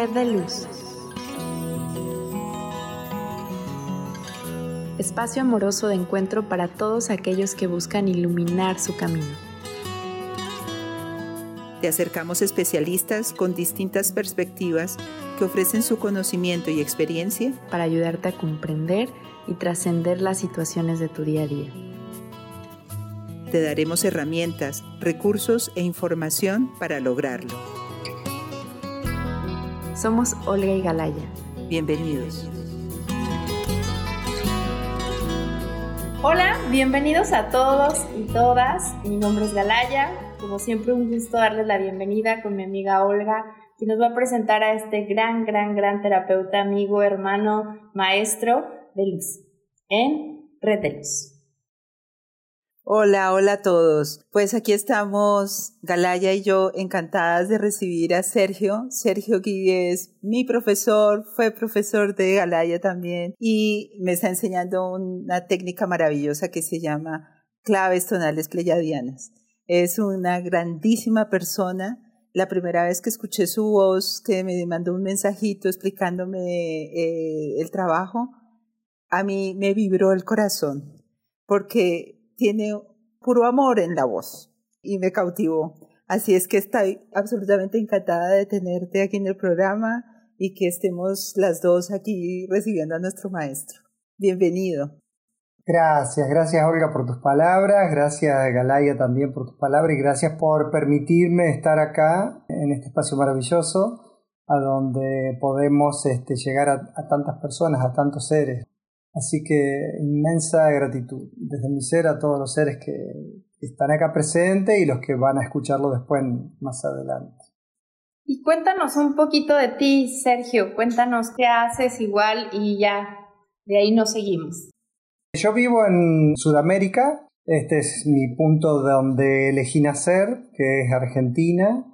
Red de Luz. Espacio amoroso de encuentro para todos aquellos que buscan iluminar su camino. Te acercamos especialistas con distintas perspectivas que ofrecen su conocimiento y experiencia para ayudarte a comprender y trascender las situaciones de tu día a día. Te daremos herramientas, recursos e información para lograrlo. Somos Olga y Galaya. Bienvenidos. Hola, bienvenidos a todos y todas. Mi nombre es Galaya. Como siempre, un gusto darles la bienvenida con mi amiga Olga, que nos va a presentar a este gran, gran, gran terapeuta, amigo, hermano, maestro de luz en Red de Luz. Hola, hola a todos. Pues aquí estamos, Galaya y yo, encantadas de recibir a Sergio. Sergio Guille es mi profesor, fue profesor de Galaya también y me está enseñando una técnica maravillosa que se llama claves tonales pleyadianas. Es una grandísima persona. La primera vez que escuché su voz, que me mandó un mensajito explicándome eh, el trabajo, a mí me vibró el corazón porque tiene puro amor en la voz y me cautivó. Así es que estoy absolutamente encantada de tenerte aquí en el programa y que estemos las dos aquí recibiendo a nuestro maestro. Bienvenido. Gracias, gracias Olga por tus palabras, gracias Galaya también por tus palabras y gracias por permitirme estar acá en este espacio maravilloso a donde podemos este, llegar a tantas personas, a tantos seres. Así que inmensa gratitud desde mi ser a todos los seres que están acá presentes y los que van a escucharlo después más adelante. Y cuéntanos un poquito de ti, Sergio. Cuéntanos qué haces igual y ya de ahí nos seguimos. Yo vivo en Sudamérica. Este es mi punto donde elegí nacer, que es Argentina.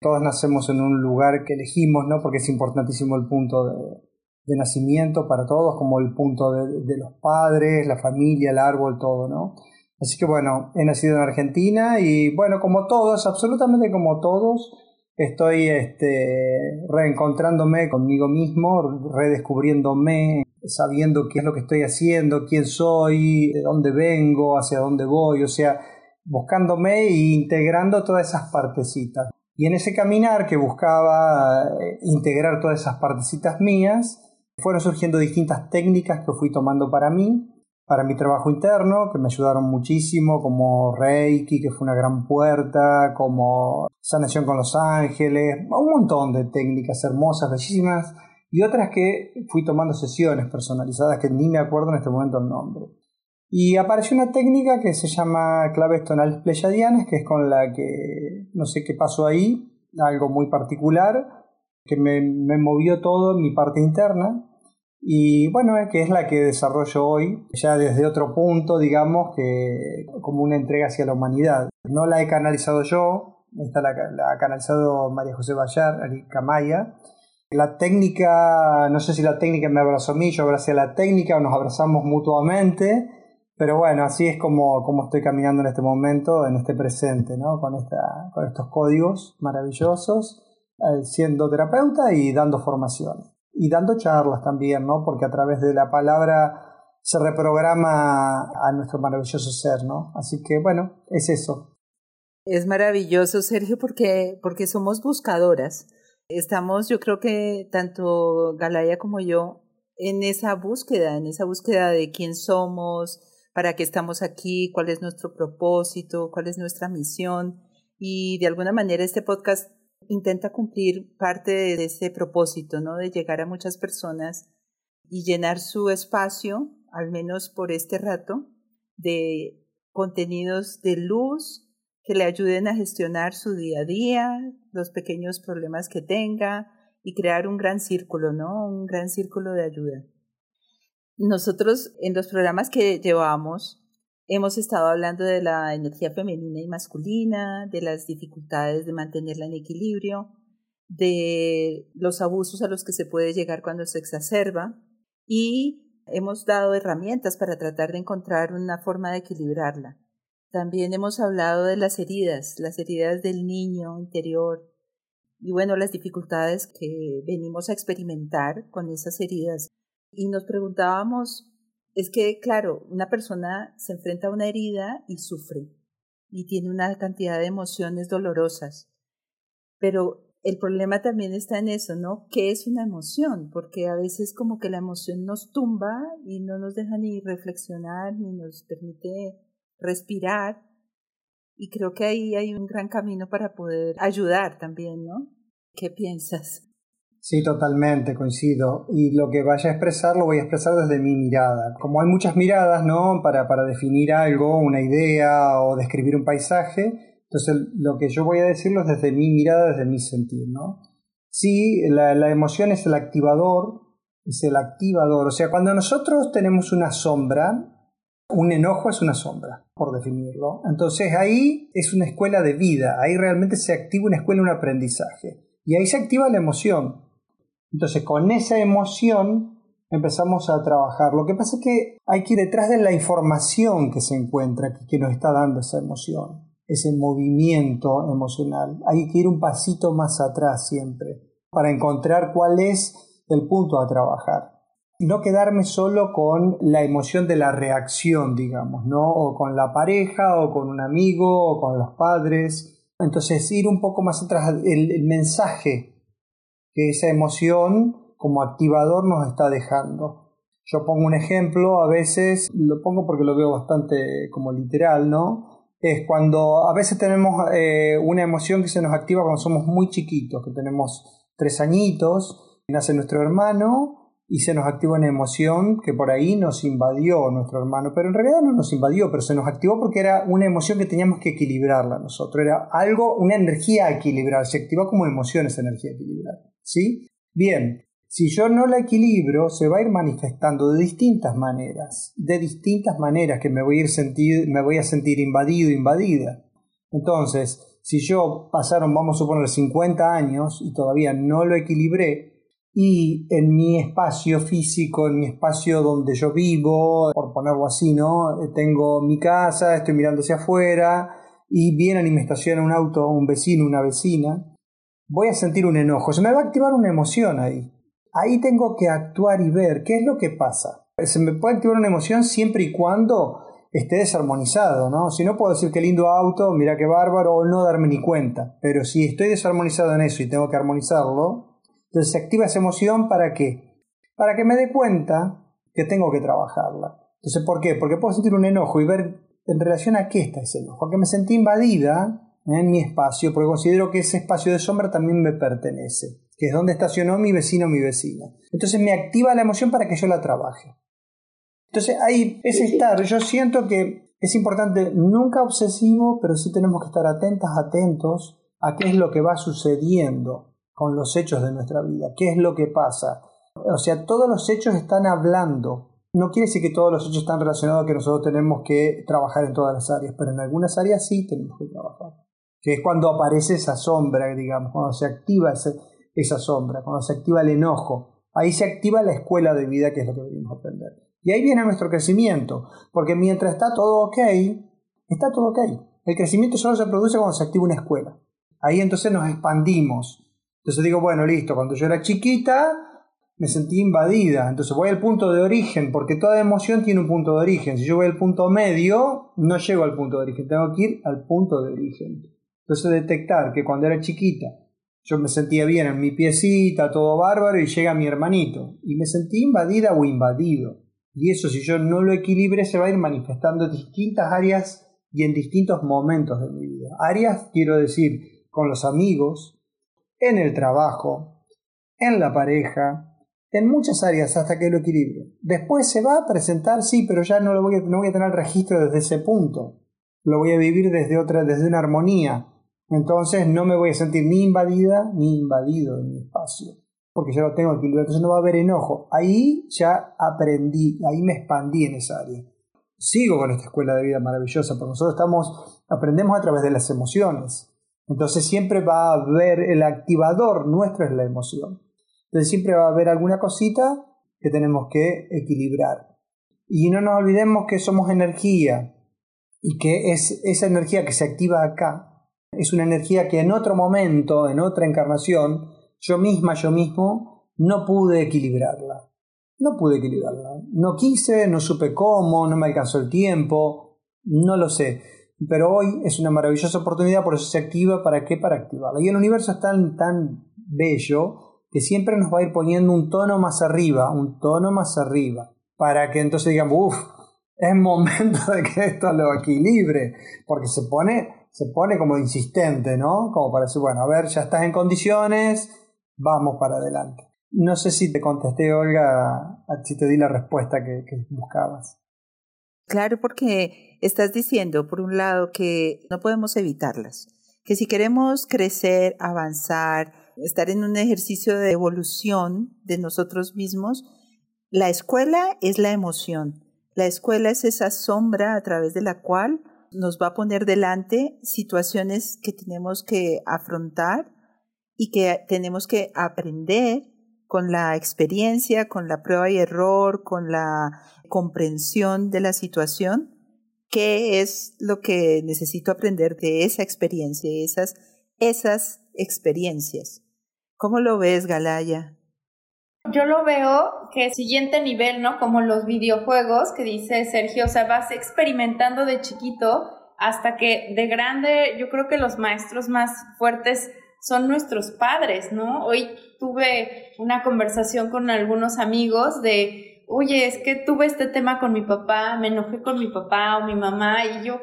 Todos nacemos en un lugar que elegimos, ¿no? Porque es importantísimo el punto de, de nacimiento para todos, como el punto de, los padres, la familia, el árbol, todo, ¿no? Así que bueno, he nacido en Argentina y bueno, como todos, absolutamente como todos, estoy este, reencontrándome conmigo mismo, redescubriéndome, sabiendo qué es lo que estoy haciendo, quién soy, de dónde vengo, hacia dónde voy, o sea, buscándome e integrando todas esas partecitas. Y en ese caminar que buscaba eh, integrar todas esas partecitas mías, fueron surgiendo distintas técnicas que fui tomando para mí, para mi trabajo interno, que me ayudaron muchísimo, como Reiki, que fue una gran puerta, como sanación con los ángeles, un montón de técnicas hermosas, bellísimas, y otras que fui tomando sesiones personalizadas que ni me acuerdo en este momento el nombre. Y apareció una técnica que se llama claves tonales pleyadianas, que es con la que no sé qué pasó ahí, algo muy particular, que me, me movió todo en mi parte interna y bueno, que es la que desarrollo hoy, ya desde otro punto, digamos, que como una entrega hacia la humanidad. No la he canalizado yo, esta la, la ha canalizado María José Bayar, Camaya. La técnica, no sé si la técnica me abrazó a mí, yo abracé a la técnica o nos abrazamos mutuamente, pero bueno, así es como, como estoy caminando en este momento, en este presente, ¿no? con, esta, con estos códigos maravillosos eh, siendo terapeuta y dando formación. Y dando charlas también, ¿no? Porque a través de la palabra se reprograma a nuestro maravilloso ser, ¿no? Así que bueno, es eso. Es maravilloso, Sergio, porque, porque somos buscadoras. Estamos, yo creo que tanto Galaya como yo, en esa búsqueda, en esa búsqueda de quién somos, para qué estamos aquí, cuál es nuestro propósito, cuál es nuestra misión. Y de alguna manera este podcast intenta cumplir parte de ese propósito, ¿no? De llegar a muchas personas y llenar su espacio, al menos por este rato, de contenidos de luz que le ayuden a gestionar su día a día, los pequeños problemas que tenga y crear un gran círculo, ¿no? Un gran círculo de ayuda. Nosotros en los programas que llevamos Hemos estado hablando de la energía femenina y masculina, de las dificultades de mantenerla en equilibrio, de los abusos a los que se puede llegar cuando se exacerba y hemos dado herramientas para tratar de encontrar una forma de equilibrarla. También hemos hablado de las heridas, las heridas del niño interior, y bueno, las dificultades que venimos a experimentar con esas heridas. Y nos preguntábamos, es que, claro, una persona se enfrenta a una herida y sufre y tiene una cantidad de emociones dolorosas. Pero el problema también está en eso, ¿no? ¿Qué es una emoción? Porque a veces como que la emoción nos tumba y no nos deja ni reflexionar ni nos permite respirar. Y creo que ahí hay un gran camino para poder ayudar también, ¿no? ¿Qué piensas? Sí, totalmente, coincido. Y lo que vaya a expresar lo voy a expresar desde mi mirada. Como hay muchas miradas, ¿no? Para, para definir algo, una idea o describir un paisaje, entonces lo que yo voy a decirlo es desde mi mirada, desde mi sentir, ¿no? Sí, la, la emoción es el activador, es el activador. O sea, cuando nosotros tenemos una sombra, un enojo es una sombra, por definirlo. Entonces ahí es una escuela de vida, ahí realmente se activa una escuela, un aprendizaje. Y ahí se activa la emoción. Entonces con esa emoción empezamos a trabajar. Lo que pasa es que hay que ir detrás de la información que se encuentra, que nos está dando esa emoción, ese movimiento emocional. Hay que ir un pasito más atrás siempre para encontrar cuál es el punto a trabajar no quedarme solo con la emoción de la reacción, digamos, ¿no? O con la pareja, o con un amigo, o con los padres. Entonces, ir un poco más atrás, el, el mensaje que esa emoción como activador nos está dejando. Yo pongo un ejemplo, a veces, lo pongo porque lo veo bastante como literal, ¿no? Es cuando a veces tenemos eh, una emoción que se nos activa cuando somos muy chiquitos, que tenemos tres añitos, nace nuestro hermano y se nos activa una emoción que por ahí nos invadió nuestro hermano, pero en realidad no nos invadió, pero se nos activó porque era una emoción que teníamos que equilibrarla nosotros, era algo, una energía a equilibrar, se activó como emoción esa energía a equilibrar, ¿sí? Bien, si yo no la equilibro, se va a ir manifestando de distintas maneras, de distintas maneras que me voy a, ir sentir, invadido, invadida. Entonces, si yo pasaron, vamos a suponer, 50 años y todavía no lo equilibré, y en mi espacio físico, en mi espacio donde yo vivo, por ponerlo así, ¿no? Tengo mi casa, estoy mirando hacia afuera y viene y me estaciona un auto, un vecino, una vecina, voy a sentir un enojo, se me va a activar una emoción ahí. Ahí tengo que actuar y ver qué es lo que pasa. Se me puede activar una emoción siempre y cuando esté desarmonizado, ¿no? Si no puedo decir qué lindo auto, mira qué bárbaro, o no darme ni cuenta. Pero si estoy desarmonizado en eso y tengo que armonizarlo, entonces se activa esa emoción para qué? Para que me dé cuenta que tengo que trabajarla. Entonces, ¿por qué? Porque puedo sentir un enojo y ver en relación a qué está ese enojo. A que me sentí invadida en mi espacio, porque considero que ese espacio de sombra también me pertenece, que es donde estacionó mi vecino o mi vecina. Entonces me activa la emoción para que yo la trabaje. Entonces ahí es estar, yo siento que es importante, nunca obsesivo, pero sí tenemos que estar atentas, atentos a qué es lo que va sucediendo con los hechos de nuestra vida. ¿Qué es lo que pasa? O sea, todos los hechos están hablando. No quiere decir que todos los hechos están relacionados a que nosotros tenemos que trabajar en todas las áreas, pero en algunas áreas sí tenemos que trabajar. Que es cuando aparece esa sombra, digamos, cuando se activa esa sombra, cuando se activa el enojo. Ahí se activa la escuela de vida, que es lo que venimos a aprender. Y ahí viene nuestro crecimiento, porque mientras está todo ok, está todo ok. El crecimiento solo se produce cuando se activa una escuela. Ahí entonces nos expandimos, entonces digo, bueno, listo, cuando yo era chiquita me sentí invadida. Entonces voy al punto de origen, porque toda emoción tiene un punto de origen. Si yo voy al punto medio, no llego al punto de origen, tengo que ir al punto de origen. Entonces detectar que cuando era chiquita yo me sentía bien en mi piecita, todo bárbaro, y llega mi hermanito, y me sentí invadida o invadido. Y eso si yo no lo equilibre se va a ir manifestando en distintas áreas y en distintos momentos de mi vida. Áreas, quiero decir, con los amigos, en el trabajo, en la pareja, en muchas áreas hasta que lo equilibre. Después se va a presentar, sí, pero ya no, lo voy a, no voy a tener registro desde ese punto. Lo voy a vivir desde otra, desde una armonía. Entonces no me voy a sentir ni invadida ni invadido en mi espacio. Porque ya lo tengo equilibrado. Entonces no va a haber enojo. Ahí ya aprendí, ahí me expandí en esa área. Sigo con esta escuela de vida maravillosa, porque nosotros estamos, aprendemos a través de las emociones. Entonces siempre va a haber el activador nuestro es la emoción. Entonces siempre va a haber alguna cosita que tenemos que equilibrar. Y no nos olvidemos que somos energía y que es esa energía que se activa acá Es una energía que en otro momento, en otra encarnación, yo misma, yo mismo, no pude equilibrarla. No pude equilibrarla. No quise, no supe cómo, no me alcanzó el tiempo, no lo sé. Pero hoy es una maravillosa oportunidad, por eso se activa. ¿Para qué? Para activarla. Y el universo es tan, tan bello que siempre nos va a ir poniendo un tono más arriba, un tono más arriba, para que entonces digamos, uff, es momento de que esto lo equilibre, porque se pone, se pone como insistente, ¿no? Como para decir, bueno, a ver, ya estás en condiciones, vamos para adelante. No sé si te contesté, Olga, si te di la respuesta que, que buscabas. Claro, porque estás diciendo, por un lado, que no podemos evitarlas, que si queremos crecer, avanzar, estar en un ejercicio de evolución de nosotros mismos, la escuela es la emoción. La escuela es esa sombra a través de la cual nos va a poner delante situaciones que tenemos que afrontar y que tenemos que aprender con la experiencia, con la prueba y error, con la comprensión de la situación, qué es lo que necesito aprender de esa experiencia, esas, esas experiencias. ¿Cómo lo ves, Galaya? Yo lo veo que siguiente nivel, ¿no? Como los videojuegos que dice Sergio, o sea, vas experimentando de chiquito hasta que de grande, yo creo que los maestros más fuertes son nuestros padres, ¿no? Hoy tuve una conversación con algunos amigos de, oye, es que tuve este tema con mi papá, me enojé con mi papá o mi mamá y yo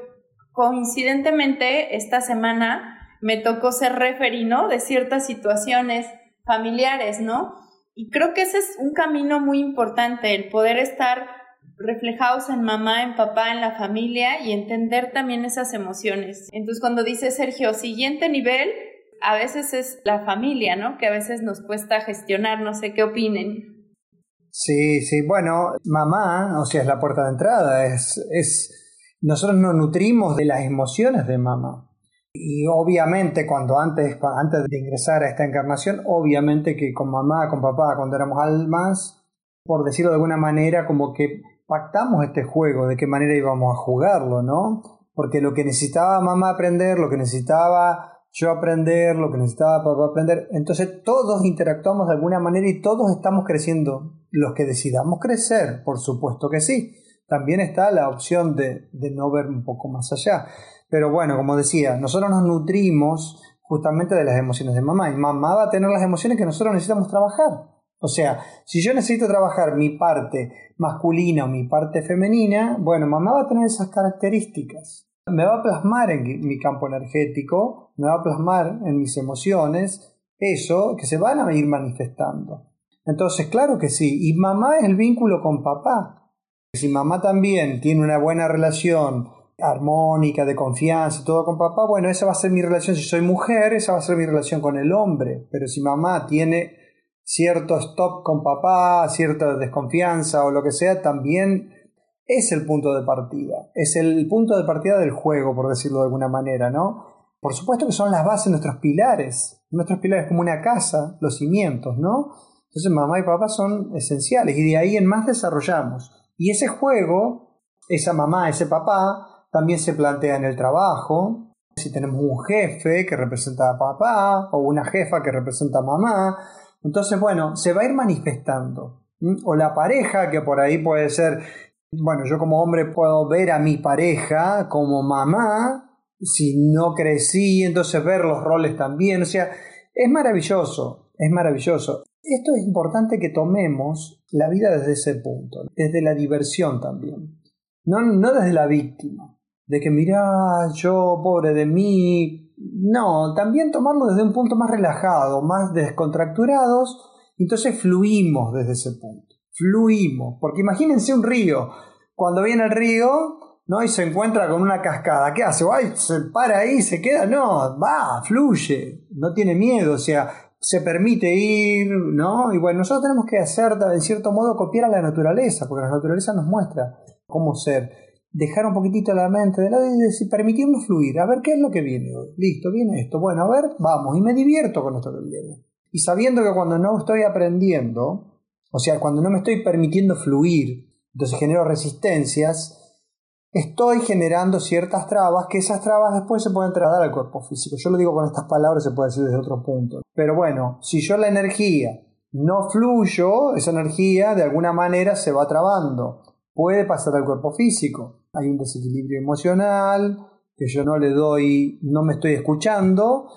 coincidentemente esta semana me tocó ser referino de ciertas situaciones familiares, ¿no? Y creo que ese es un camino muy importante, el poder estar reflejados en mamá, en papá, en la familia y entender también esas emociones. Entonces, cuando dice Sergio, siguiente nivel, a veces es la familia, ¿no? Que a veces nos cuesta gestionar, no sé qué opinen. Sí, sí, bueno, mamá, o sea, es la puerta de entrada, es, es, nosotros nos nutrimos de las emociones de mamá. Y obviamente cuando antes, antes de ingresar a esta encarnación, obviamente que con mamá, con papá, cuando éramos almas, por decirlo de alguna manera, como que pactamos este juego, de qué manera íbamos a jugarlo, ¿no? Porque lo que necesitaba mamá aprender, lo que necesitaba yo aprender, lo que necesitaba papá aprender. Entonces todos interactuamos de alguna manera y todos estamos creciendo. Los que decidamos crecer, por supuesto que sí. También está la opción de, de no ver un poco más allá. Pero bueno, como decía, nosotros nos nutrimos justamente de las emociones de mamá y mamá va a tener las emociones que nosotros necesitamos trabajar. O sea, si yo necesito trabajar mi parte masculina o mi parte femenina, bueno, mamá va a tener esas características me va a plasmar en mi campo energético, me va a plasmar en mis emociones, eso que se van a ir manifestando. Entonces, claro que sí, y mamá es el vínculo con papá. Si mamá también tiene una buena relación armónica, de confianza y todo con papá, bueno, esa va a ser mi relación. Si soy mujer, esa va a ser mi relación con el hombre. Pero si mamá tiene cierto stop con papá, cierta desconfianza o lo que sea, también es el punto de partida, es el punto de partida del juego, por decirlo de alguna manera, ¿no? Por supuesto que son las bases, nuestros pilares, nuestros pilares como una casa, los cimientos, ¿no? Entonces mamá y papá son esenciales y de ahí en más desarrollamos. Y ese juego, esa mamá, ese papá, también se plantea en el trabajo. Si tenemos un jefe que representa a papá o una jefa que representa a mamá, entonces bueno, se va a ir manifestando. O la pareja, que por ahí puede ser bueno, yo como hombre puedo ver a mi pareja como mamá, si no crecí, entonces ver los roles también, o sea, es maravilloso, es maravilloso. Esto es importante que tomemos la vida desde ese punto, desde la diversión también, no, no desde la víctima, de que mira, yo pobre de mí, no, también tomarlo desde un punto más relajado, más descontracturados, entonces fluimos desde ese punto fluimos. Porque imagínense un río, cuando viene el río, ¿no? Y se encuentra con una cascada, ¿qué hace? Ay, se para ahí, se queda, no, va, fluye, no tiene miedo, o sea, se permite ir, ¿no? Y bueno, nosotros tenemos que hacer, en cierto modo, copiar a la naturaleza, porque la naturaleza nos muestra cómo ser. Dejar un poquitito la mente de lado y decir, fluir, a ver qué es lo que viene hoy. Listo, viene esto. Bueno, a ver, vamos, y me divierto con esto que viene. Y sabiendo que cuando no estoy aprendiendo, o sea, cuando no me estoy permitiendo fluir, entonces genero resistencias, estoy generando ciertas trabas que esas trabas después se pueden trasladar al cuerpo físico. Yo lo digo con estas palabras, se puede decir desde otro punto. Pero bueno, si yo la energía no fluyo, esa energía de alguna manera se va trabando. Puede pasar al cuerpo físico. Hay un desequilibrio emocional, que yo no le doy, no me estoy escuchando,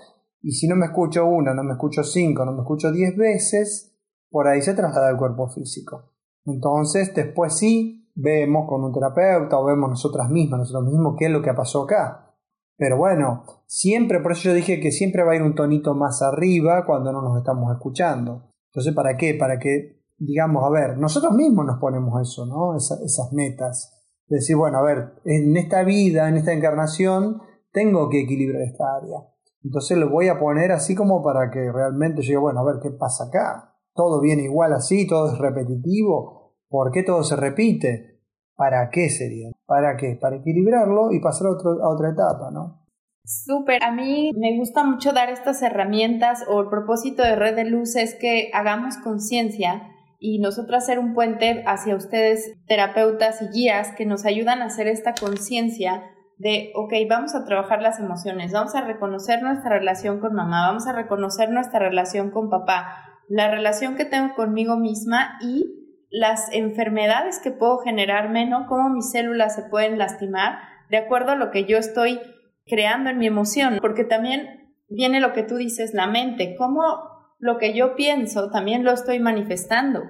y si no me escucho una, no me escucho cinco, no me escucho diez veces, por ahí se traslada al cuerpo físico. Entonces, después sí, vemos con un terapeuta o vemos nosotras mismas, nosotros mismos, qué es lo que pasó acá. Pero bueno, siempre, por eso yo dije que siempre va a ir un tonito más arriba cuando no nos estamos escuchando. Entonces, ¿para qué? Para que, digamos, a ver, nosotros mismos nos ponemos eso, ¿no? esas metas. Decir, bueno, a ver, en esta vida, en esta encarnación, tengo que equilibrar esta área. Entonces lo voy a poner así como para que realmente diga, bueno, a ver qué pasa acá. Todo viene igual así, todo es repetitivo, ¿Por qué todo se repite? ¿Para qué sería? ¿Para qué? Para equilibrarlo y pasar a, a otra etapa, ¿no? Súper, a mí me gusta mucho dar estas herramientas o el propósito de Red de Luz es que hagamos conciencia y nosotros hacer un puente hacia ustedes, terapeutas y guías que nos ayudan a hacer esta conciencia de, ok, vamos a trabajar las emociones, vamos a reconocer nuestra relación con mamá, vamos a reconocer nuestra relación con papá, la relación que tengo conmigo misma y las enfermedades que puedo generarme, ¿no? Cómo mis células se pueden lastimar de acuerdo a lo que yo estoy creando en mi emoción, porque también viene lo que tú dices, la mente, cómo lo que yo pienso también lo estoy manifestando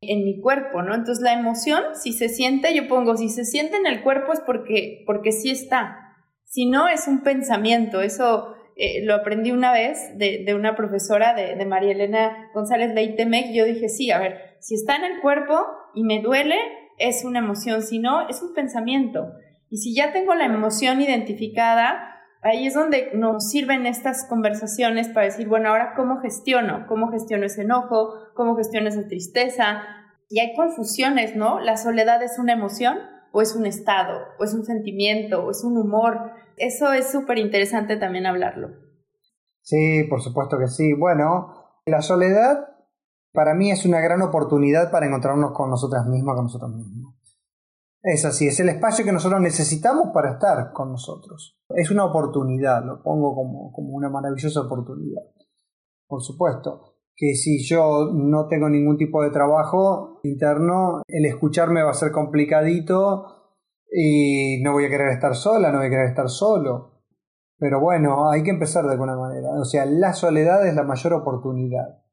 en mi cuerpo, ¿no? Entonces la emoción, si se siente, yo pongo, si se siente en el cuerpo es porque, porque sí está, si no es un pensamiento, eso eh, lo aprendí una vez de, una profesora de, de, María Elena González Leitemec, yo dije, sí, a ver, si está en el cuerpo y me duele, es una emoción, si no, es un pensamiento. Y si ya tengo la emoción identificada, ahí es donde nos sirven estas conversaciones para decir, bueno, ahora cómo gestiono, cómo gestiono ese enojo, cómo gestiono esa tristeza. Y hay confusiones, ¿no? La soledad es una emoción o es un estado, o es un sentimiento, o es un humor. Eso es súper interesante también hablarlo. Sí, por supuesto que sí. Bueno, la soledad para mí es una gran oportunidad para encontrarnos con nosotras mismas, con nosotros mismos. Es así, es el espacio que nosotros necesitamos para estar con nosotros. Es una oportunidad, lo pongo como, como una maravillosa oportunidad. Por supuesto que si yo no tengo ningún tipo de trabajo interno, el escucharme va a ser complicadito y no voy a querer estar sola, no voy a querer estar solo. Pero bueno, hay que empezar de alguna manera. O sea, la soledad es la mayor oportunidad.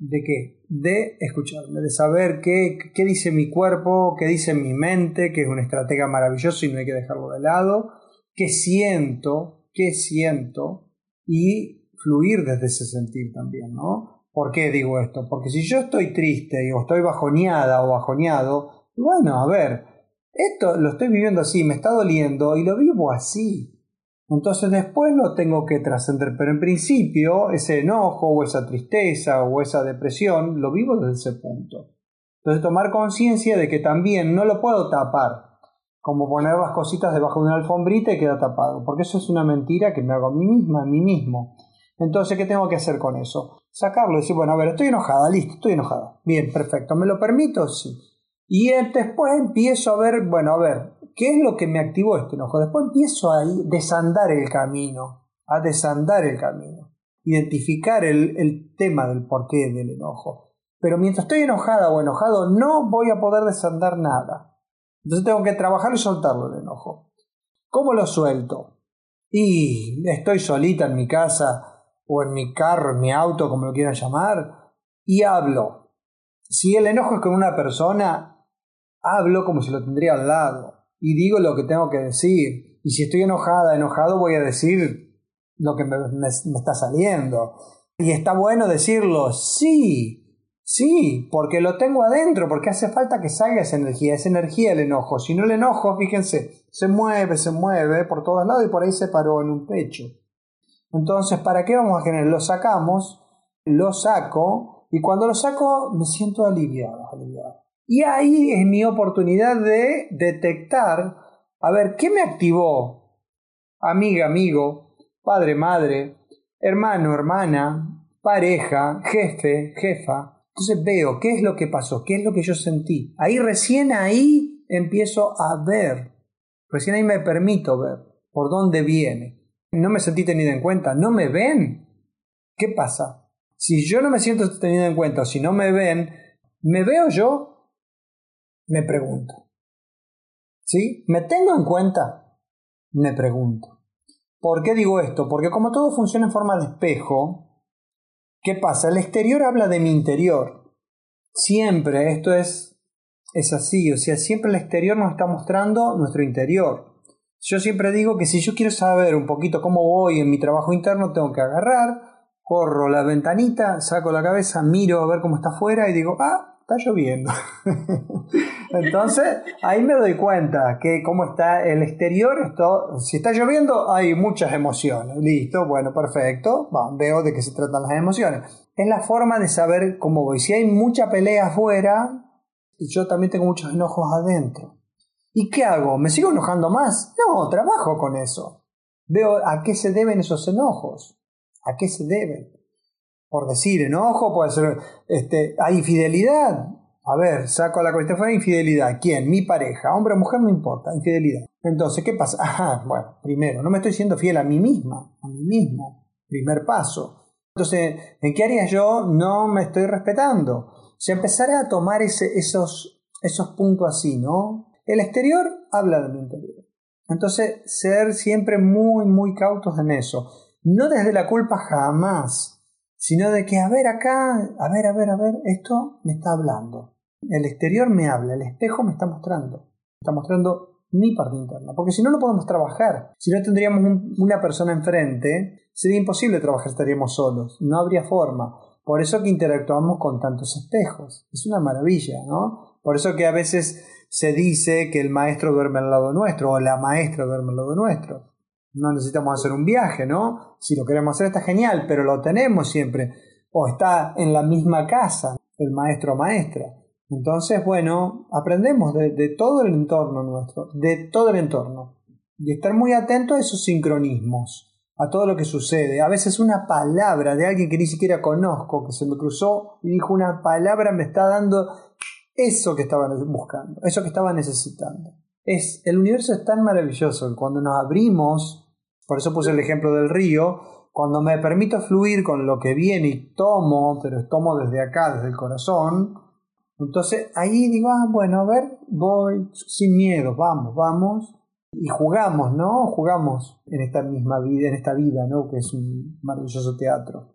¿De qué? De escucharme, de saber qué, qué dice mi cuerpo, qué dice mi mente, que es un estratega maravilloso y no hay que dejarlo de lado, qué siento, qué siento y fluir desde ese sentir también, ¿no? ¿Por qué digo esto? Porque si yo estoy triste o estoy bajoneada o bajoneado, bueno, a ver, esto lo estoy viviendo así, me está doliendo y lo vivo así. Entonces después lo tengo que trascender, pero en principio ese enojo o esa tristeza o esa depresión lo vivo desde ese punto. Entonces tomar conciencia de que también no lo puedo tapar, como poner las cositas debajo de una alfombrita y queda tapado, porque eso es una mentira que me hago a mí misma, a mí mismo. Entonces, ¿qué tengo que hacer con eso? Sacarlo, decir, bueno, a ver, estoy enojada, listo, estoy enojada. Bien, perfecto, ¿me lo permito? Sí. Y después empiezo a ver, bueno, a ver, ¿qué es lo que me activó este enojo? Después empiezo a desandar el camino, a desandar el camino, identificar el, tema del porqué del enojo. Pero mientras estoy enojada o enojado, no voy a poder desandar nada. Entonces tengo que trabajar y soltarlo el enojo. ¿Cómo lo suelto? Y estoy solita en mi casa, o en mi carro, en mi auto, como lo quieran llamar, y hablo. Si el enojo es con una persona, hablo como si lo tendría al lado y digo lo que tengo que decir. Y si estoy enojada, enojado, voy a decir lo que me, está saliendo. Y está bueno decirlo, sí, sí, porque lo tengo adentro, porque hace falta que salga esa energía, esa energía el enojo. Si no el enojo, fíjense, se mueve, se mueve por todos lados y por ahí se paró en un pecho. Entonces, ¿para qué vamos a generar? Lo sacamos, lo saco y cuando lo saco me siento aliviado, Y ahí es mi oportunidad de detectar, a ver, ¿qué me activó? Amiga, amigo, padre, madre, hermano, hermana, pareja, jefe, jefa. Entonces veo qué es lo que pasó, qué es lo que yo sentí. Ahí recién ahí empiezo a ver Recién ahí me permito ver por dónde viene. No me sentí tenido en cuenta, no me ven. ¿Qué pasa? Si yo no me siento tenido en cuenta si no me ven, ¿me veo yo? Me pregunto. ¿Sí? ¿Me tengo en cuenta? Me pregunto. ¿Por qué digo esto? Porque como todo funciona en forma de espejo, ¿qué pasa? El exterior habla de mi interior. Siempre, esto es, es así, o sea, siempre el exterior nos está mostrando nuestro interior. Yo siempre digo que si yo quiero saber un poquito cómo voy en mi trabajo interno, tengo que agarrar, corro la ventanita, saco la cabeza, miro a ver cómo está afuera y digo, ah, está lloviendo. Entonces, ahí me doy cuenta que cómo está el exterior, si está lloviendo hay muchas emociones. Listo, bueno, perfecto. veo de qué se tratan las emociones. Es la forma de saber cómo voy. Si hay mucha pelea afuera, yo también tengo muchos enojos adentro. ¿Y qué hago? ¿Me sigo enojando más? No, trabajo con eso. Veo a qué se deben esos enojos. ¿A qué se deben? Por decir enojo, puede ser, este, hay infidelidad. A ver, saco la cuestión fuera infidelidad. ¿Quién? Mi pareja. Hombre o mujer, no importa, infidelidad. Entonces, ¿qué pasa? Ajá, bueno, primero, no me estoy siendo fiel a mí misma, a mí mismo. Primer paso. Entonces, ¿en qué áreas yo no me estoy respetando? Si empezaré a tomar ese, esos, esos puntos así, ¿no? El exterior habla del interior. Entonces, ser siempre muy, muy cautos en eso. No desde la culpa jamás, sino de que, a ver acá, a ver, a ver, a ver, esto me está hablando. El exterior me habla, el espejo me está mostrando, está mostrando mi parte interna, porque si no, no podemos trabajar. Si no tendríamos una persona enfrente, sería imposible trabajar, estaríamos solos, no habría forma. Por eso que interactuamos con tantos espejos. Es una maravilla, ¿no? Por eso que a veces se dice que el maestro duerme al lado nuestro o la maestra duerme al lado nuestro no necesitamos hacer un viaje, ¿no? Si lo queremos hacer está genial, pero lo tenemos siempre. O está en la misma casa, el maestro o maestra. Entonces, bueno, aprendemos de, todo el entorno nuestro, de todo el entorno. Y estar muy atento a esos sincronismos, a todo lo que sucede. A veces una palabra de alguien que ni siquiera conozco, que se me cruzó y dijo una palabra, me está dando eso que estaba buscando, eso que estaba necesitando. Es, el universo es tan maravilloso que cuando nos abrimos, por eso puse el ejemplo del río, cuando me permito fluir con lo que viene y tomo, pero tomo desde acá, desde el corazón, entonces ahí digo, ah, bueno, a ver, voy sin miedo, vamos, vamos, y jugamos, ¿no? Jugamos en esta misma vida, en esta vida, ¿no? Que es un maravilloso teatro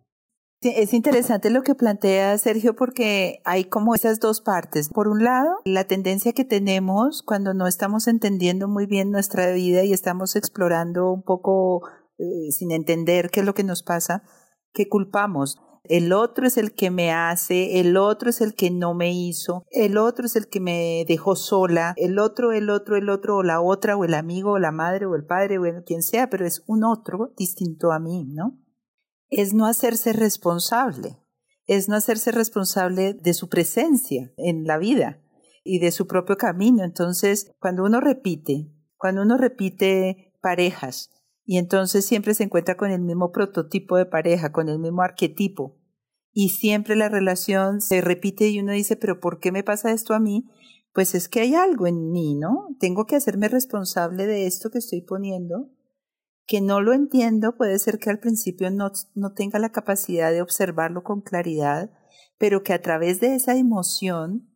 es interesante lo que plantea Sergio porque hay como esas dos partes. Por un lado, la tendencia que tenemos cuando no estamos entendiendo muy bien nuestra vida y estamos explorando un poco eh, sin entender qué es lo que nos pasa, que culpamos. El otro es el que me hace, el otro es el que no me hizo, el otro es el que me dejó sola, el otro, el otro, el otro, o la otra, o el amigo, o la madre, o el padre, o quien sea, pero es un otro distinto a mí, ¿no? Es no hacerse responsable, es no hacerse responsable de su presencia en la vida y de su propio camino. Entonces, cuando uno repite, cuando uno repite parejas y entonces siempre se encuentra con el mismo prototipo de pareja, con el mismo arquetipo, y siempre la relación se repite y uno dice, pero ¿por qué me pasa esto a mí? Pues es que hay algo en mí, ¿no? Tengo que hacerme responsable de esto que estoy poniendo que no lo entiendo, puede ser que al principio no, no tenga la capacidad de observarlo con claridad, pero que a través de esa emoción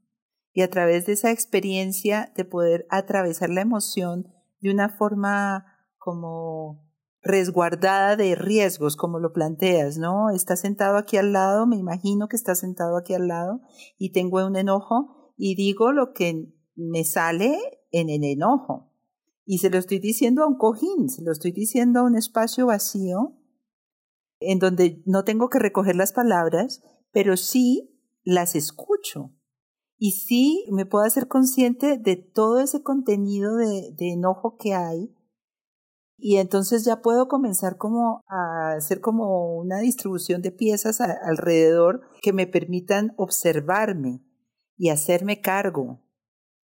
y a través de esa experiencia de poder atravesar la emoción de una forma como resguardada de riesgos, como lo planteas, ¿no? Está sentado aquí al lado, me imagino que está sentado aquí al lado y tengo un enojo y digo lo que me sale en el enojo. Y se lo estoy diciendo a un cojín, se lo estoy diciendo a un espacio vacío, en donde no tengo que recoger las palabras, pero sí las escucho. Y sí me puedo hacer consciente de todo ese contenido de, enojo que hay. Y entonces ya puedo comenzar como a hacer como una distribución de piezas alrededor que me permitan observarme y hacerme cargo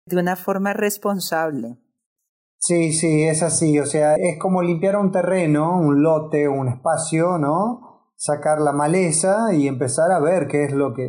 de una forma responsable. Sí, sí, es así. O sea, es como limpiar un terreno, un lote, un espacio, ¿no? Sacar la maleza y empezar a ver qué es lo que...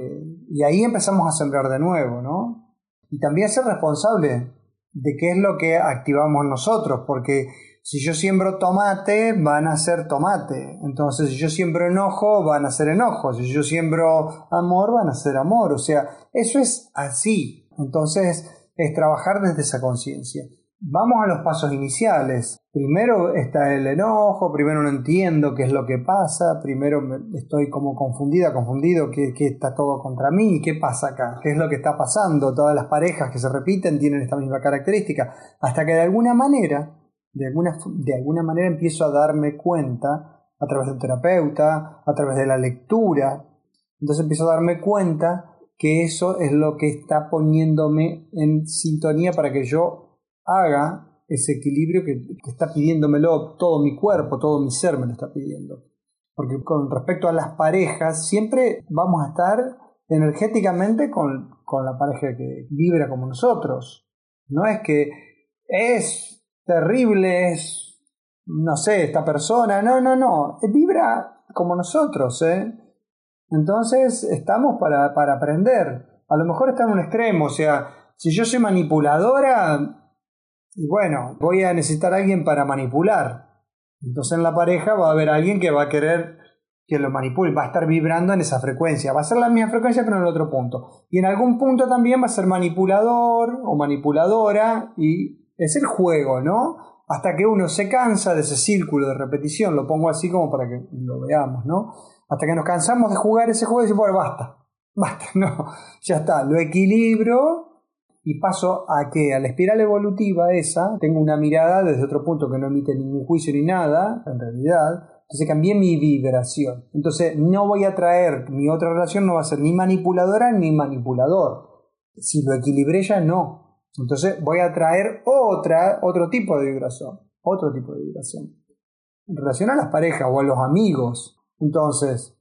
Y ahí empezamos a sembrar de nuevo, ¿no? Y también ser responsable de qué es lo que activamos nosotros, porque si yo siembro tomate, van a ser tomate. Entonces, si yo siembro enojo, van a ser enojo. Si yo siembro amor, van a ser amor. O sea, eso es así. Entonces, es trabajar desde esa conciencia. Vamos a los pasos iniciales. Primero está el enojo, primero no entiendo qué es lo que pasa, primero estoy como confundida, confundido, que, está todo contra mí, qué pasa acá, qué es lo que está pasando, todas las parejas que se repiten tienen esta misma característica, hasta que de alguna manera, de alguna, de alguna manera empiezo a darme cuenta, a través del terapeuta, a través de la lectura, entonces empiezo a darme cuenta que eso es lo que está poniéndome en sintonía para que yo haga ese equilibrio que, está pidiéndomelo todo mi cuerpo, todo mi ser me lo está pidiendo. Porque con respecto a las parejas, siempre vamos a estar energéticamente con, con la pareja que vibra como nosotros. No es que es terrible, es, no sé, esta persona, no, no, no, vibra como nosotros, ¿eh? Entonces estamos para, para aprender. A lo mejor está en un extremo, o sea, si yo soy manipuladora, y bueno, voy a necesitar a alguien para manipular. Entonces en la pareja va a haber alguien que va a querer que lo manipule, va a estar vibrando en esa frecuencia. Va a ser la misma frecuencia pero en el otro punto. Y en algún punto también va a ser manipulador o manipuladora y es el juego, ¿no? Hasta que uno se cansa de ese círculo de repetición, lo pongo así como para que lo veamos, ¿no? Hasta que nos cansamos de jugar ese juego y decimos, bueno, basta, basta, no, ya está, lo equilibro y paso a que a la espiral evolutiva esa tengo una mirada desde otro punto que no emite ningún juicio ni nada, en realidad. Entonces cambié mi vibración. Entonces no voy a traer, mi otra relación no va a ser ni manipuladora ni manipulador. Si lo equilibré ya no. Entonces voy a traer otra, otro tipo de vibración. Otro tipo de vibración. En relación a las parejas o a los amigos. Entonces,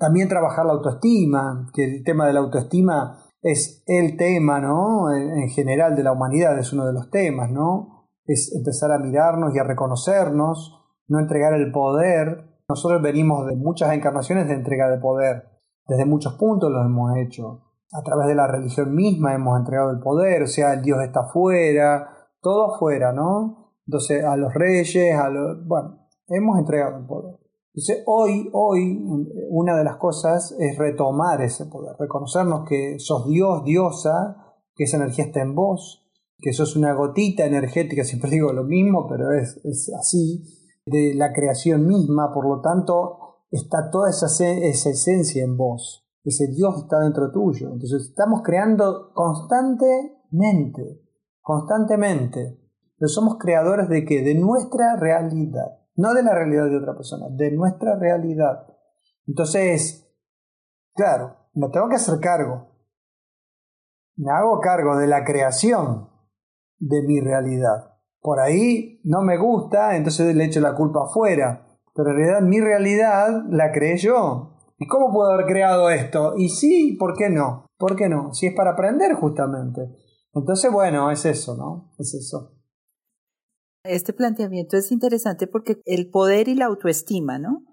también trabajar la autoestima, que el tema de la autoestima es el tema, ¿no? En general de la humanidad es uno de los temas, ¿no? Es empezar a mirarnos y a reconocernos, no entregar el poder. Nosotros venimos de muchas encarnaciones de entrega de poder. Desde muchos puntos lo hemos hecho. A través de la religión misma hemos entregado el poder, o sea, el Dios está afuera, todo afuera, ¿no? Entonces, a los reyes, a los... Bueno, hemos entregado el poder. Entonces, hoy, hoy, una de las cosas es retomar ese poder, reconocernos que sos Dios, diosa, que esa energía está en vos, que sos una gotita energética, siempre digo lo mismo, pero es, es así, de la creación misma, por lo tanto, está toda esa, esa esencia en vos, ese Dios está dentro tuyo. Entonces, estamos creando constantemente, constantemente, pero somos creadores de qué? De nuestra realidad no de la realidad de otra persona, de nuestra realidad. Entonces, claro, me tengo que hacer cargo. Me hago cargo de la creación de mi realidad. Por ahí no me gusta, entonces le echo la culpa afuera. Pero en realidad mi realidad la creé yo. ¿Y cómo puedo haber creado esto? Y sí, ¿por qué no? ¿Por qué no? Si es para aprender justamente. Entonces, bueno, es eso, ¿no? Es eso. Este planteamiento es interesante porque el poder y la autoestima, ¿no?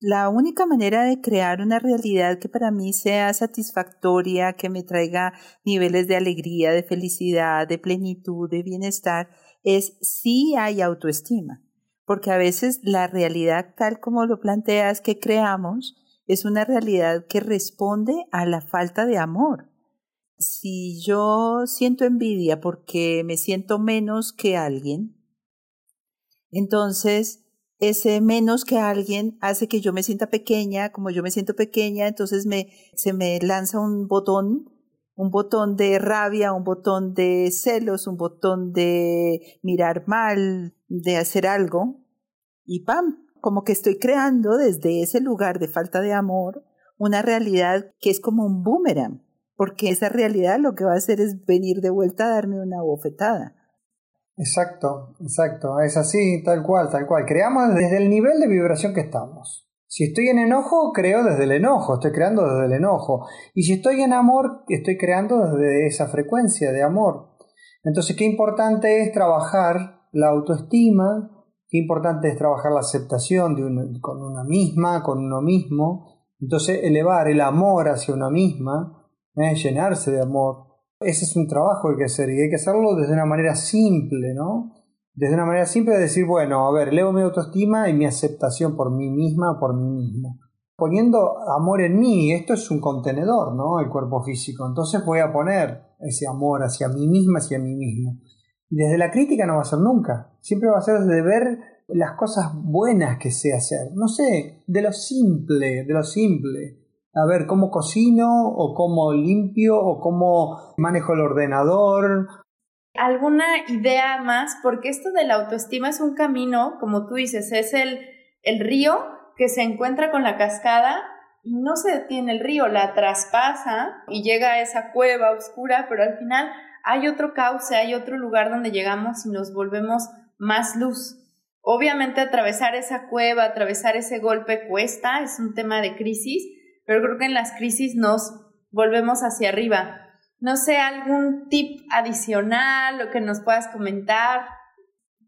La única manera de crear una realidad que para mí sea satisfactoria, que me traiga niveles de alegría, de felicidad, de plenitud, de bienestar, es si hay autoestima. Porque a veces la realidad tal como lo planteas que creamos es una realidad que responde a la falta de amor. Si yo siento envidia porque me siento menos que alguien, entonces, ese menos que alguien hace que yo me sienta pequeña, como yo me siento pequeña, entonces me, se me lanza un botón, un botón de rabia, un botón de celos, un botón de mirar mal, de hacer algo, y ¡pam! Como que estoy creando desde ese lugar de falta de amor una realidad que es como un boomerang, porque esa realidad lo que va a hacer es venir de vuelta a darme una bofetada. Exacto, exacto, es así, tal cual, tal cual. Creamos desde el nivel de vibración que estamos. Si estoy en enojo, creo desde el enojo, estoy creando desde el enojo. Y si estoy en amor, estoy creando desde esa frecuencia de amor. Entonces, qué importante es trabajar la autoestima, qué importante es trabajar la aceptación de con una misma, con uno mismo. Entonces, elevar el amor hacia una misma, ¿eh? llenarse de amor Ese es un trabajo que hay que hacer y hay que hacerlo desde una manera simple, ¿no? Desde una manera simple de decir, bueno, a ver, elevo mi autoestima y mi aceptación por mí misma, por mí mismo. Poniendo amor en mí, esto es un contenedor, ¿no? El cuerpo físico. Entonces voy a poner ese amor hacia mí misma, hacia mí mismo. Desde la crítica no va a ser nunca. Siempre va a ser desde ver las cosas buenas que sé hacer. No sé, de lo simple, de lo simple a ver cómo cocino o cómo limpio o cómo manejo el ordenador. ¿Alguna idea más? Porque esto de la autoestima es un camino, como tú dices, es el, el río que se encuentra con la cascada y no se detiene el río, la traspasa y llega a esa cueva oscura, pero al final hay otro cauce, hay otro lugar donde llegamos y nos volvemos más luz. Obviamente atravesar esa cueva, atravesar ese golpe cuesta, es un tema de crisis, pero creo que en las crisis nos volvemos hacia arriba. No sé, algún tip adicional o que nos puedas comentar.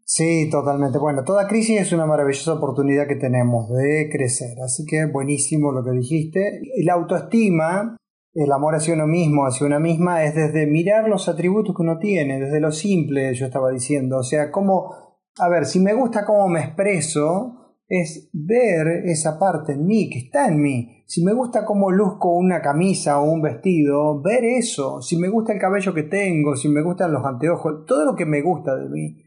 Sí, totalmente. Bueno, toda crisis es una maravillosa oportunidad que tenemos de crecer, así que buenísimo lo que dijiste. La autoestima, el amor hacia uno mismo, hacia una misma, es desde mirar los atributos que uno tiene, desde lo simple, yo estaba diciendo. O sea, cómo, a ver, si me gusta cómo me expreso, es ver esa parte en mí, que está en mí. Si me gusta cómo luzco una camisa o un vestido, ver eso. Si me gusta el cabello que tengo, si me gustan los anteojos, todo lo que me gusta de mí.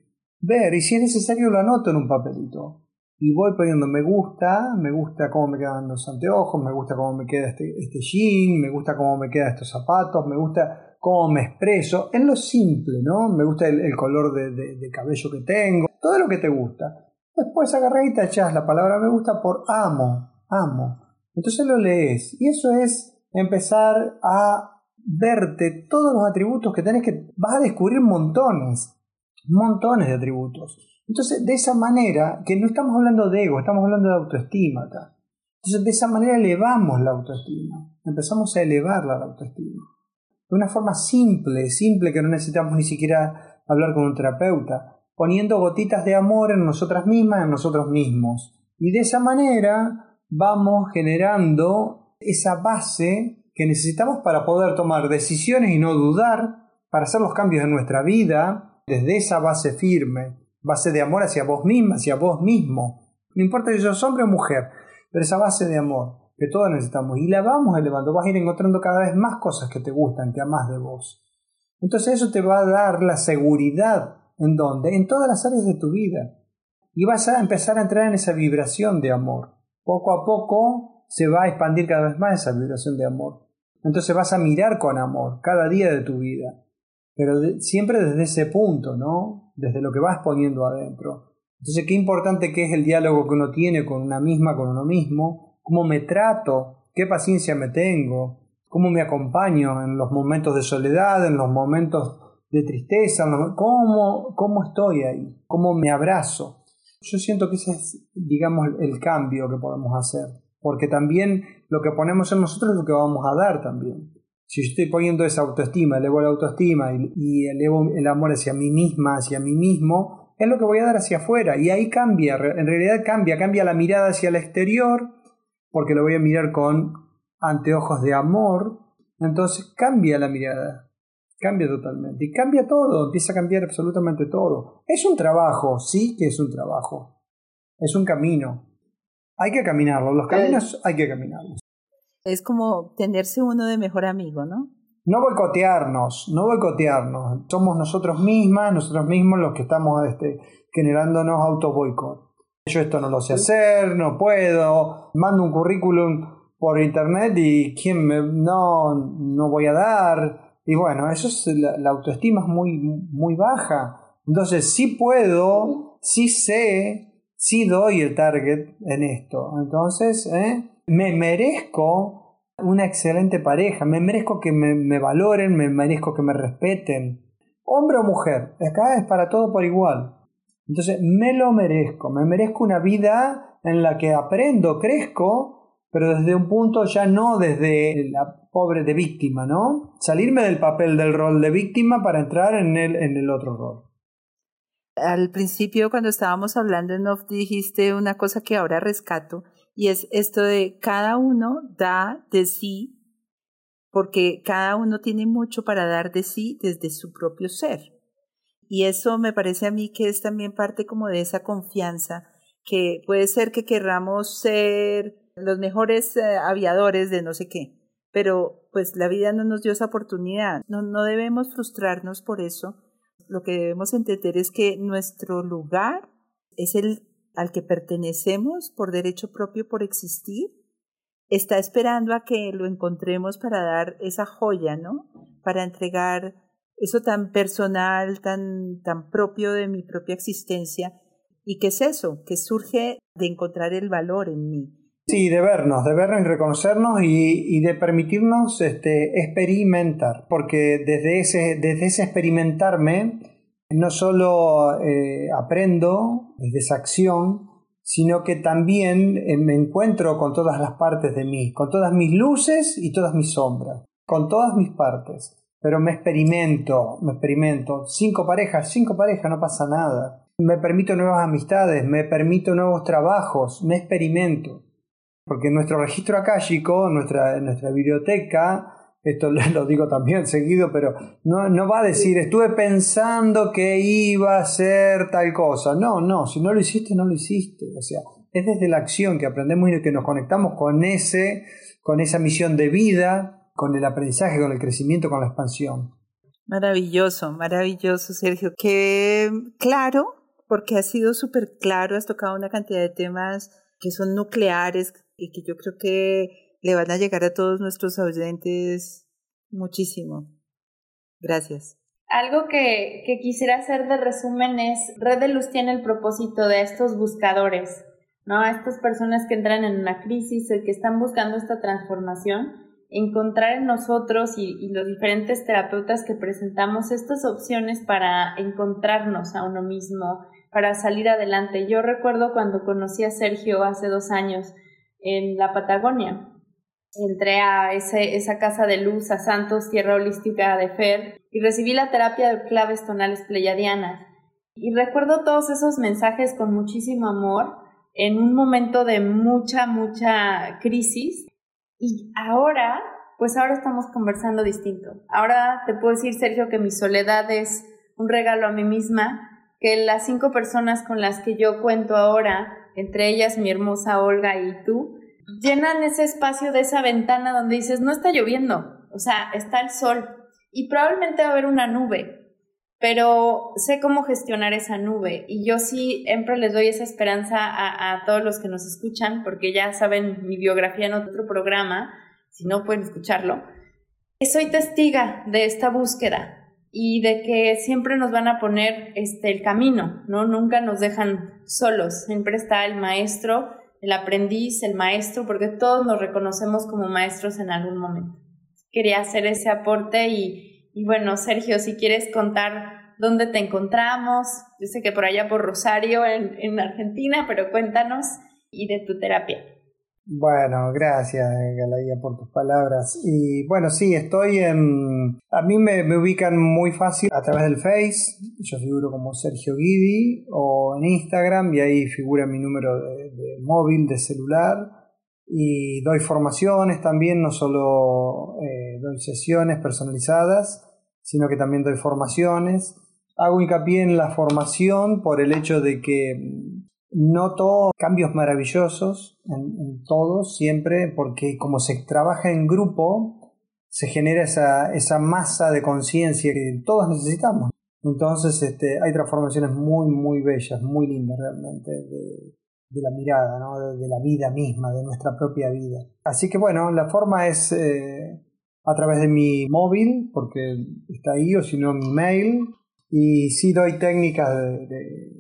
Ver, y si es necesario lo anoto en un papelito. Y voy poniendo me gusta, me gusta cómo me quedan los anteojos, me gusta cómo me queda este, este jean, me gusta cómo me quedan estos zapatos, me gusta cómo me expreso, en lo simple, ¿no? Me gusta el, color de, de cabello que tengo, todo lo que te gusta Después agarré y tachás la palabra me gusta por amo, amo. Entonces lo lees. Y eso es empezar a verte todos los atributos que tenés que... Vas a descubrir montones, montones de atributos. Entonces, de esa manera, que no estamos hablando de ego, estamos hablando de autoestima. Entonces, de esa manera elevamos la autoestima. Empezamos a elevar la autoestima. De una forma simple, simple que no necesitamos ni siquiera hablar con un terapeuta poniendo gotitas de amor en nosotras mismas, en nosotros mismos. Y de esa manera vamos generando esa base que necesitamos para poder tomar decisiones y no dudar, para hacer los cambios en nuestra vida desde esa base firme, base de amor hacia vos misma, hacia vos mismo. No importa si sos hombre o mujer, pero esa base de amor que todos necesitamos. Y la vamos elevando, vas a ir encontrando cada vez más cosas que te gustan, que amas de vos. Entonces eso te va a dar la seguridad ¿En dónde? En todas las áreas de tu vida. Y vas a empezar a entrar en esa vibración de amor. Poco a poco se va a expandir cada vez más esa vibración de amor. Entonces vas a mirar con amor cada día de tu vida. Pero siempre desde ese punto, ¿no? Desde lo que vas poniendo adentro. Entonces, qué importante que es el diálogo que uno tiene con una misma, con uno mismo. Cómo me trato, qué paciencia me tengo, cómo me acompaño en los momentos de soledad, en los momentos de tristeza, ¿cómo, cómo estoy ahí, cómo me abrazo. Yo siento que ese es, digamos, el cambio que podemos hacer, porque también lo que ponemos en nosotros es lo que vamos a dar también. Si yo estoy poniendo esa autoestima, elevo la autoestima y, y elevo el amor hacia mí misma, hacia mí mismo, es lo que voy a dar hacia afuera. Y ahí cambia, en realidad cambia, cambia la mirada hacia el exterior, porque lo voy a mirar con anteojos de amor, entonces cambia la mirada. Cambia totalmente. Y cambia todo, empieza a cambiar absolutamente todo. Es un trabajo, sí que es un trabajo. Es un camino. Hay que caminarlo, los caminos hay que caminarlos. Es como tenerse uno de mejor amigo, ¿no? No boicotearnos, no boicotearnos. Somos nosotros mismas, nosotros mismos los que estamos este, generándonos auto boicot. Yo esto no lo sé hacer, no puedo, mando un currículum por internet y quién me no no voy a dar y bueno, eso es la, autoestima es muy, muy baja. Entonces sí puedo, sí sé, sí doy el target en esto. Entonces, ¿eh? me merezco una excelente pareja, me merezco que me, me valoren, me merezco que me respeten. Hombre o mujer, acá es para todo por igual. Entonces, me lo merezco, me merezco una vida en la que aprendo, crezco pero desde un punto ya no desde la pobre de víctima, ¿no? Salirme del papel del rol de víctima para entrar en el, en el otro rol. Al principio, cuando estábamos hablando en off, dijiste una cosa que ahora rescato, y es esto de cada uno da de sí porque cada uno tiene mucho para dar de sí desde su propio ser. Y eso me parece a mí que es también parte como de esa confianza, que puede ser que querramos ser los mejores eh, aviadores de no sé qué, pero pues la vida no nos dio esa oportunidad. No, no debemos frustrarnos por eso. Lo que debemos entender es que nuestro lugar es el al que pertenecemos por derecho propio por existir, está esperando a que lo encontremos para dar esa joya, ¿no? Para entregar eso tan personal, tan, tan propio de mi propia existencia. ¿Y qué es eso? Que surge de encontrar el valor en mí. Sí, de vernos, de vernos y reconocernos y, de permitirnos este, experimentar, porque desde ese, desde ese experimentarme no solo eh, aprendo desde esa acción, sino que también eh, me encuentro con todas las partes de mí, con todas mis luces y todas mis sombras, con todas mis partes. Pero me experimento, me experimento. Cinco parejas, cinco parejas, no pasa nada. Me permito nuevas amistades, me permito nuevos trabajos, me experimento. Porque nuestro registro akáshico, nuestra, nuestra biblioteca, esto lo digo también seguido, pero no, no va a decir estuve pensando que iba a ser tal cosa. No, no, si no lo hiciste, no lo hiciste. O sea, es desde la acción que aprendemos y que nos conectamos con ese, con esa misión de vida, con el aprendizaje, con el crecimiento, con la expansión. Maravilloso, maravilloso, Sergio. Qué claro, porque ha sido súper claro, has tocado una cantidad de temas que son nucleares y que yo creo que le van a llegar a todos nuestros oyentes muchísimo. Gracias. Algo que, quisiera hacer de resumen es, Red de Luz tiene el propósito de estos buscadores, ¿no? Estas personas que entran en una crisis, que están buscando esta transformación, encontrar en nosotros y, los diferentes terapeutas que presentamos estas opciones para encontrarnos a uno mismo, para salir adelante. Yo recuerdo cuando conocí a Sergio hace dos años en la Patagonia entré a ese, esa casa de luz, a Santos, Tierra Holística de Fer, y recibí la terapia de claves tonales pleyadianas. Y recuerdo todos esos mensajes con muchísimo amor en un momento de mucha, mucha crisis. Y ahora, pues ahora estamos conversando distinto. Ahora te puedo decir, Sergio, que mi soledad es un regalo a mí misma, que las cinco personas con las que yo cuento ahora, entre ellas mi hermosa Olga y tú, llenan ese espacio de esa ventana donde dices, no está lloviendo, o sea, está el sol y probablemente va a haber una nube, pero sé cómo gestionar esa nube y yo sí siempre les doy esa esperanza a, todos los que nos escuchan, porque ya saben mi biografía en otro programa, si no pueden escucharlo, soy testiga de esta búsqueda y de que siempre nos van a poner este, el camino, ¿no? Nunca nos dejan solos, siempre está el maestro el aprendiz, el maestro, porque todos nos reconocemos como maestros en algún momento. Quería hacer ese aporte y, y bueno, Sergio, si quieres contar dónde te encontramos, yo sé que por allá por Rosario, en, en Argentina, pero cuéntanos y de tu terapia. Bueno, gracias Galaya por tus palabras. Y bueno, sí, estoy en... A mí me, ubican muy fácil a través del Face, yo figuro como Sergio Guidi, o en Instagram, y ahí figura mi número de, móvil, de celular. Y doy formaciones también, no solo eh, doy sesiones personalizadas, sino que también doy formaciones. Hago hincapié en la formación por el hecho de que Noto cambios maravillosos en, todo, siempre, porque como se trabaja en grupo, se genera esa, esa masa de conciencia que todos necesitamos. Entonces este, hay transformaciones muy, muy bellas, muy lindas realmente de, de la mirada, ¿no? de, la vida misma, de nuestra propia vida. Así que bueno, la forma es eh, a través de mi móvil, porque está ahí, o si no mi mail, y sí doy técnicas de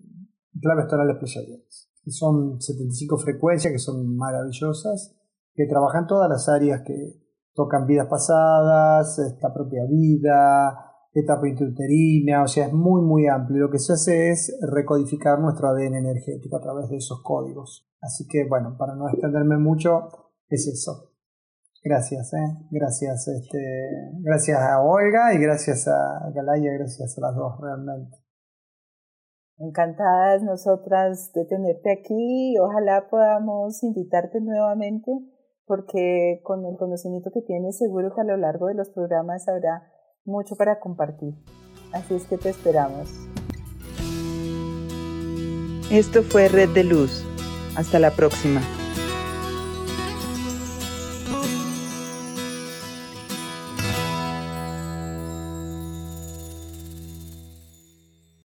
claves tonales pleyadianas. Son 75 frecuencias que son maravillosas, que trabajan todas las áreas que tocan vidas pasadas, esta propia vida, etapa intrauterina, o sea, es muy, muy amplio. Lo que se hace es recodificar nuestro ADN energético a través de esos códigos. Así que, bueno, para no extenderme mucho, es eso. Gracias, ¿eh? gracias, este, gracias a Olga y gracias a Galaya, gracias a las dos realmente. Encantadas nosotras de tenerte aquí. Ojalá podamos invitarte nuevamente porque con el conocimiento que tienes seguro que a lo largo de los programas habrá mucho para compartir. Así es que te esperamos. Esto fue Red de Luz. Hasta la próxima.